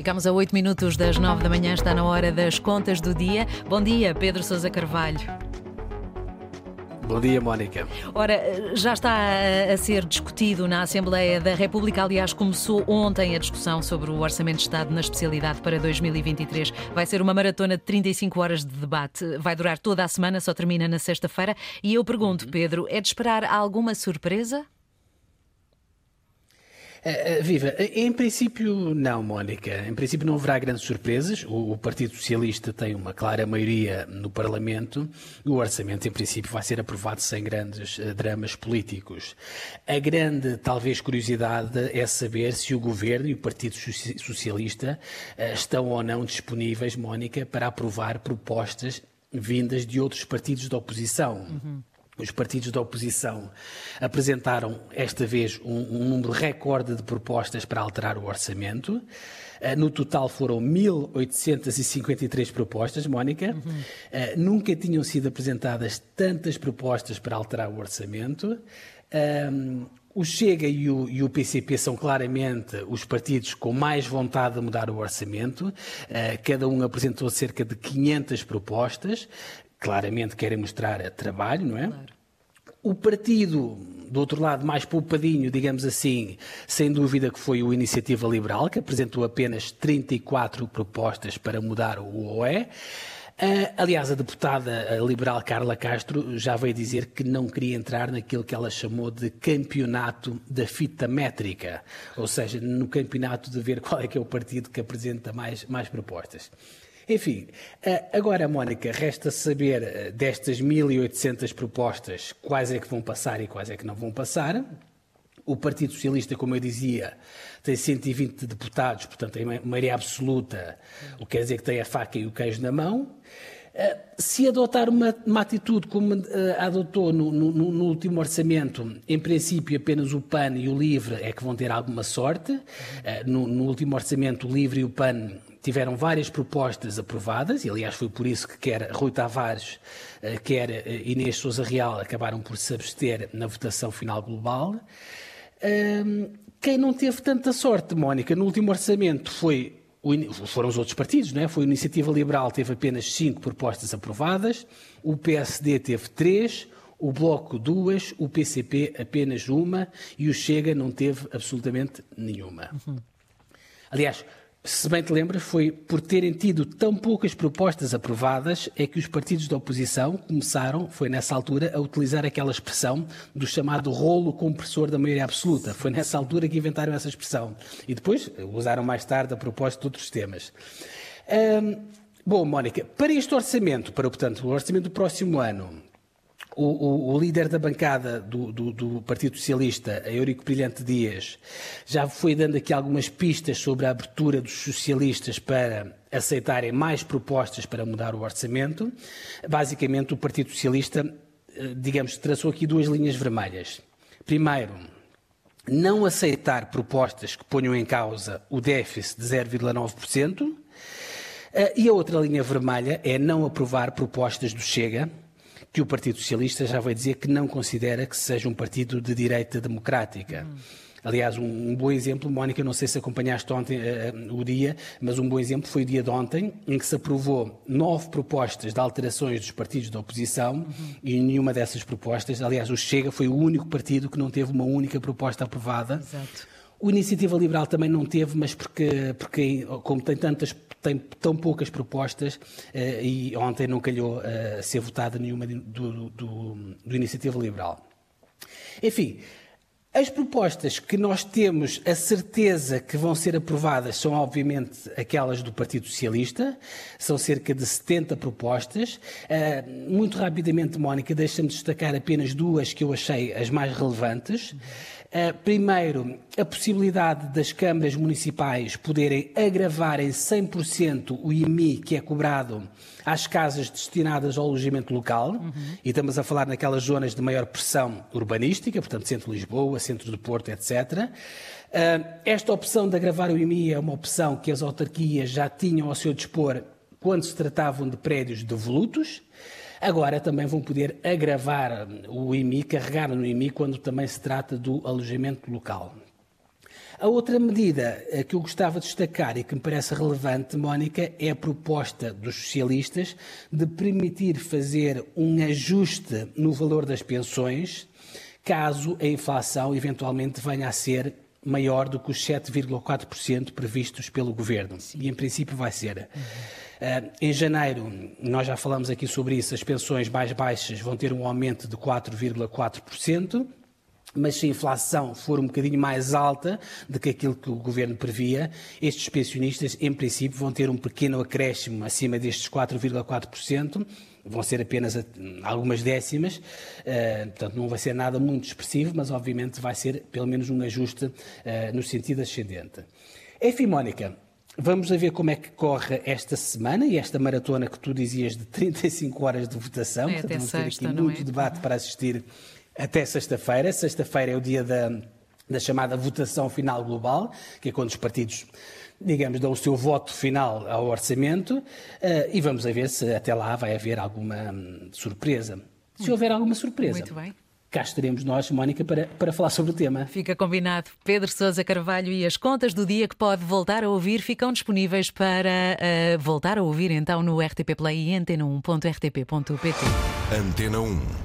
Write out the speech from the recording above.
Ficamos a 8 minutos das 9 da manhã, está na hora das contas do dia. Bom dia, Pedro Sousa Carvalho. Bom dia, Mónica. Ora, já está a ser discutido na Assembleia da República. Aliás, começou ontem a discussão sobre o Orçamento de Estado na especialidade para 2023. Vai ser uma maratona de 35 horas de debate. Vai durar toda a semana, só termina na sexta-feira. E eu pergunto, Pedro, é de esperar alguma surpresa? Uh, viva, em princípio não, Mónica. Em princípio não haverá grandes surpresas. O, o, Partido Socialista tem uma clara maioria no Parlamento. O orçamento, em princípio, vai ser aprovado sem grandes uh, dramas políticos. A grande, talvez, curiosidade é saber se o Governo e o Partido Socialista uh, estão ou não disponíveis, Mónica, para aprovar propostas vindas de outros partidos da oposição. Uhum. Os partidos da oposição apresentaram, esta vez, um, um número recorde de propostas para alterar o orçamento. Uh, no total foram 1.853 propostas, Mónica. Uhum. Uh, nunca tinham sido apresentadas tantas propostas para alterar o orçamento. Uh, o Chega e o, e o, PCP são claramente os partidos com mais vontade de mudar o orçamento. cada um apresentou cerca de 500 propostas claramente querem mostrar trabalho, não é? Claro. O partido, do outro lado, mais poupadinho, digamos assim, sem dúvida que foi o Iniciativa Liberal, que apresentou apenas 34 propostas para mudar o OE. Uh, aliás, a deputada liberal Carla Castro já veio dizer que não queria entrar naquilo que ela chamou de campeonato da fita métrica, ou seja, no campeonato de ver qual é que é o partido que apresenta mais, mais propostas. Enfim, eh, agora, Mónica, resta saber eh, destas 1.800 propostas quais é que vão passar e quais é que não vão passar. O Partido Socialista, como eu dizia, tem 120 deputados, portanto, tem maioria absoluta, o que quer dizer que tem a faca e o queijo na mão. Eh, se adotar uma, uma atitude como uh, adotou no, no, no, último orçamento, em princípio apenas o PAN e o LIVRE é que vão ter alguma sorte. Uh, no, no, último orçamento, o LIVRE e o PAN tiveram várias propostas aprovadas, e aliás foi por isso que quer Rui Tavares, eh, quer Inês Souza Real acabaram por se abster na votação final global. Quem não teve tanta sorte, Mónica, no último orçamento foi foram os outros partidos, não é? Foi a Iniciativa Liberal, teve apenas cinco propostas aprovadas, o PSD teve três, o Bloco duas, o PCP apenas uma e o Chega não teve absolutamente nenhuma. Uhum. Aliás, se bem te lembras, foi por terem tido tão poucas propostas aprovadas é que os partidos da oposição começaram, foi nessa altura, a utilizar aquela expressão do chamado rolo compressor da maioria absoluta. Foi nessa altura que inventaram essa expressão. E depois usaram mais tarde a propósito de outros temas. Hum, bom, Mónica, para este orçamento, para portanto, o orçamento do próximo ano, o, o, o, líder da bancada do, do, do, Partido Socialista, Eurico Brilhante Dias, já foi dando aqui algumas pistas sobre a abertura dos socialistas para aceitarem mais propostas para mudar o orçamento. Basicamente, o Partido Socialista, eh, digamos, traçou aqui duas linhas vermelhas. Primeiro, não aceitar propostas que ponham em causa o déficit de 0,9%. Eh, e a outra linha vermelha é não aprovar propostas do Chega que o Partido Socialista já vai dizer que não considera que seja um partido de direita democrática. Hum. Aliás, um, um, bom exemplo, Mónica, não sei se acompanhaste ontem uh, o dia, mas um bom exemplo foi o dia de ontem, em que se aprovou nove propostas de alterações dos partidos da oposição uhum. e nenhuma dessas propostas, aliás, o Chega foi o único partido que não teve uma única proposta aprovada. Exato. O Iniciativa Liberal também não teve, mas porque, porque como tem tantas tem tão poucas propostas uh, e ontem não calhou uh, ser votada nenhuma do, do, do, do Iniciativa Liberal. Enfim, as propostas que nós temos a certeza que vão ser aprovadas são, obviamente, aquelas do Partido Socialista. São cerca de 70 propostas. Uh, muito rapidamente, Mónica, deixa-me destacar apenas duas que eu achei as mais relevantes. Uh, primeiro, a possibilidade das câmaras municipais poderem agravar em 100% o IMI que é cobrado às casas destinadas ao alojamento local, uhum. e estamos a falar naquelas zonas de maior pressão urbanística, portanto, centro de Lisboa, centro do Porto, etc. Ah, esta opção de agravar o IMI é uma opção que as autarquias já tinham ao seu dispor quando se tratavam de prédios devolutos. Agora também vão poder agravar o IMI, carregar no IMI, quando também se trata do alojamento local. A outra medida eh, que eu gostava de destacar e que me parece relevante, Mónica, é a proposta dos socialistas de permitir fazer um ajuste no valor das pensões caso a inflação eventualmente venha a ser maior do que os 7,4% previstos pelo Governo. E, em princípio, vai ser. Uh, em janeiro, nós já falamos aqui sobre isso, as pensões mais baixas vão ter um aumento de 4,4%. Mas se a inflação for um bocadinho mais alta do que aquilo que o governo previa, estes pensionistas, em princípio, vão ter um pequeno acréscimo acima destes 4,4%, vão ser apenas algumas décimas, uh, portanto não vai ser nada muito expressivo, mas obviamente vai ser pelo menos um ajuste uh, no sentido ascendente. Enfim, Mónica, vamos a ver como é que corre esta semana e esta maratona que tu dizias de 35 horas de votação, é, portanto vamos ter aqui muito é? debate para assistir até sexta-feira. Sexta-feira é o dia da, da chamada votação final global, que é quando os partidos digamos, dão o seu voto final ao orçamento uh, e vamos a ver se até lá vai haver alguma hum, surpresa. Se houver alguma surpresa. Muito bem. Cá estaremos nós, Mónica, para, para falar sobre o tema. Fica combinado. Pedro Sousa Carvalho e as contas do dia que pode voltar a ouvir ficam disponíveis para uh, voltar a ouvir então no RTP Play e antena1.rtp.pt. Antena 1.